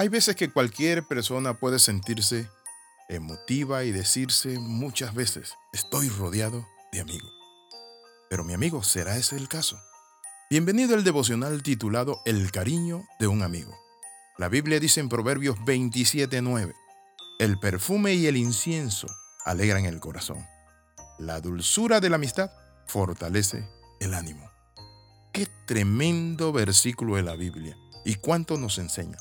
Hay veces que cualquier persona puede sentirse emotiva y decirse muchas veces, estoy rodeado de amigos. Pero mi amigo, ¿será ese el caso? Bienvenido al devocional titulado El cariño de un amigo. La Biblia dice en Proverbios 27:9, el perfume y el incienso alegran el corazón. La dulzura de la amistad fortalece el ánimo. Qué tremendo versículo de la Biblia y cuánto nos enseña.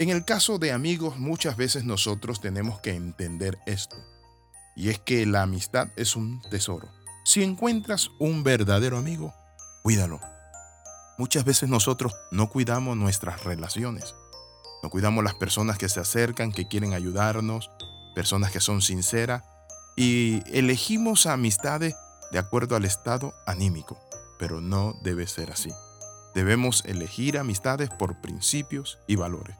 En el caso de amigos, muchas veces nosotros tenemos que entender esto. Y es que la amistad es un tesoro. Si encuentras un verdadero amigo, cuídalo. Muchas veces nosotros no cuidamos nuestras relaciones. No cuidamos las personas que se acercan, que quieren ayudarnos, personas que son sinceras. Y elegimos amistades de acuerdo al estado anímico. Pero no debe ser así. Debemos elegir amistades por principios y valores.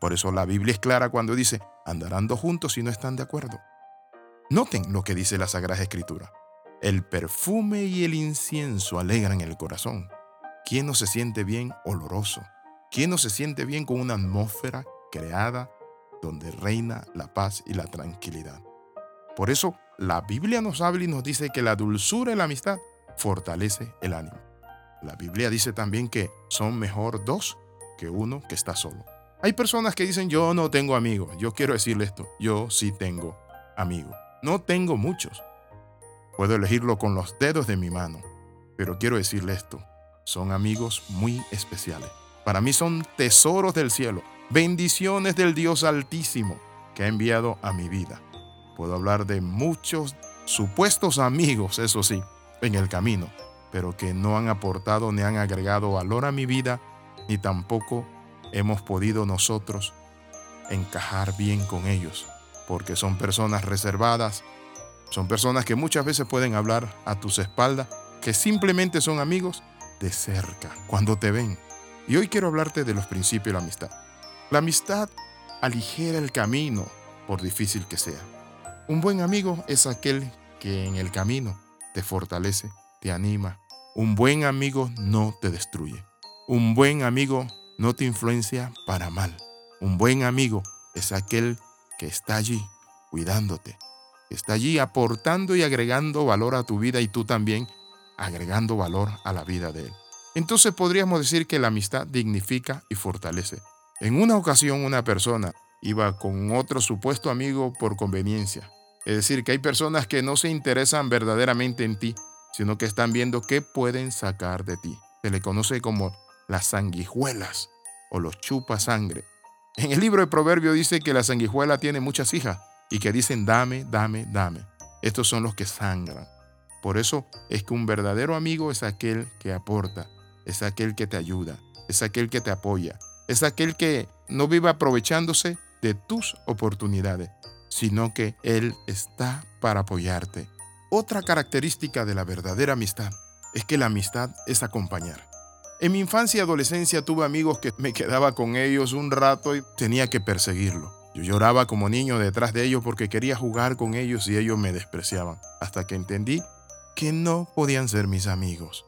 Por eso la Biblia es clara cuando dice, andarán dos juntos si no están de acuerdo. Noten lo que dice la Sagrada Escritura. El perfume y el incienso alegran el corazón. ¿Quién no se siente bien oloroso? ¿Quién no se siente bien con una atmósfera creada donde reina la paz y la tranquilidad? Por eso la Biblia nos habla y nos dice que la dulzura y la amistad fortalece el ánimo. La Biblia dice también que son mejor dos que uno que está solo. Hay personas que dicen, yo no tengo amigos. Yo quiero decirle esto, yo sí tengo amigos. No tengo muchos. Puedo elegirlo con los dedos de mi mano. Pero quiero decirle esto, son amigos muy especiales. Para mí son tesoros del cielo, bendiciones del Dios Altísimo que ha enviado a mi vida. Puedo hablar de muchos supuestos amigos, eso sí, en el camino, pero que no han aportado ni han agregado valor a mi vida, ni tampoco hemos podido nosotros encajar bien con ellos, porque son personas reservadas, son personas que muchas veces pueden hablar a tus espaldas, que simplemente son amigos de cerca, cuando te ven. Y hoy quiero hablarte de los principios de la amistad. La amistad aligera el camino, por difícil que sea. Un buen amigo es aquel que en el camino te fortalece, te anima. Un buen amigo no te destruye. Un buen amigo no te influencia para mal. Un buen amigo es aquel que está allí cuidándote, que está allí aportando y agregando valor a tu vida y tú también agregando valor a la vida de él. Entonces podríamos decir que la amistad dignifica y fortalece. En una ocasión una persona iba con otro supuesto amigo por conveniencia. Es decir, que hay personas que no se interesan verdaderamente en ti, sino que están viendo qué pueden sacar de ti. Se le conoce como las sanguijuelas o los chupa sangre. En el libro de Proverbio dice que la sanguijuela tiene muchas hijas y que dicen dame, dame, dame. Estos son los que sangran. Por eso es que un verdadero amigo es aquel que aporta, es aquel que te ayuda, es aquel que te apoya, es aquel que no vive aprovechándose de tus oportunidades, sino que Él está para apoyarte. Otra característica de la verdadera amistad es que la amistad es acompañar. En mi infancia y adolescencia tuve amigos que me quedaba con ellos un rato y tenía que perseguirlo. Yo lloraba como niño detrás de ellos porque quería jugar con ellos y ellos me despreciaban, hasta que entendí que no podían ser mis amigos.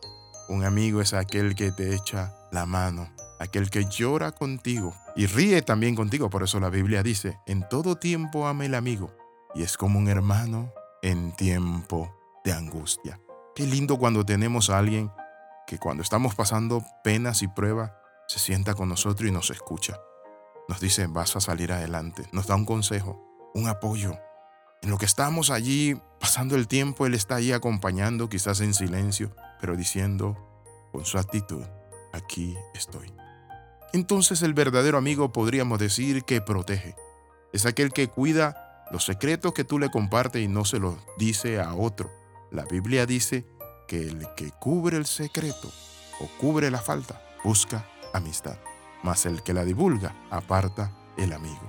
Un amigo es aquel que te echa la mano, aquel que llora contigo y ríe también contigo. Por eso la Biblia dice, en todo tiempo ama el amigo y es como un hermano en tiempo de angustia. Qué lindo cuando tenemos a alguien que cuando estamos pasando penas y pruebas, se sienta con nosotros y nos escucha. Nos dice, vas a salir adelante. Nos da un consejo, un apoyo. En lo que estamos allí pasando el tiempo, Él está ahí acompañando, quizás en silencio, pero diciendo con su actitud, aquí estoy. Entonces el verdadero amigo podríamos decir que protege. Es aquel que cuida los secretos que tú le compartes y no se los dice a otro. La Biblia dice que el que cubre el secreto o cubre la falta busca amistad, mas el que la divulga aparta el amigo.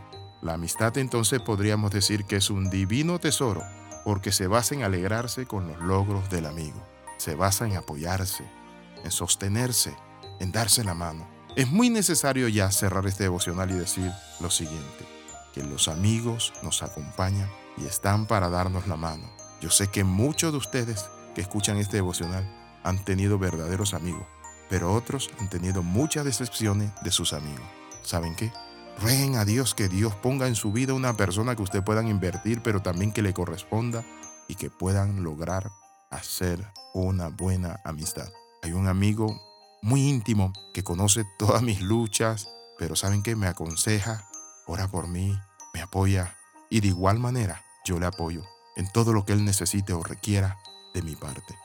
La amistad entonces podríamos decir que es un divino tesoro porque se basa en alegrarse con los logros del amigo, se basa en apoyarse, en sostenerse, en darse la mano. Es muy necesario ya cerrar este devocional y decir lo siguiente, que los amigos nos acompañan y están para darnos la mano. Yo sé que muchos de ustedes que escuchan este devocional han tenido verdaderos amigos, pero otros han tenido muchas decepciones de sus amigos. ¿Saben qué? Rueguen a Dios que Dios ponga en su vida una persona que usted puedan invertir, pero también que le corresponda y que puedan lograr hacer una buena amistad. Hay un amigo muy íntimo que conoce todas mis luchas, pero saben que me aconseja, ora por mí, me apoya y de igual manera yo le apoyo en todo lo que él necesite o requiera de mi parte.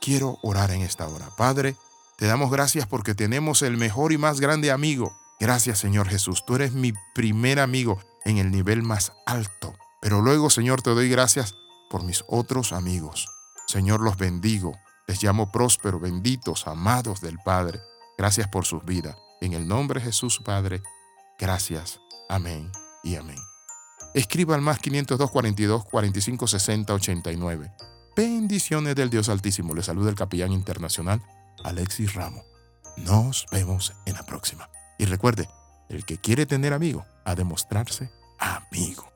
Quiero orar en esta hora. Padre, te damos gracias porque tenemos el mejor y más grande amigo. Gracias Señor Jesús. Tú eres mi primer amigo en el nivel más alto. Pero luego Señor te doy gracias por mis otros amigos. Señor los bendigo. Les llamo próspero, benditos, amados del Padre. Gracias por sus vidas. En el nombre de Jesús Padre. Gracias. Amén y amén. Escriba al más 502 42 45 60 89. Bendiciones del Dios Altísimo. Le saluda el capellán internacional Alexis Ramos. Nos vemos en la próxima. Y recuerde, el que quiere tener amigo, ha de mostrarse amigo.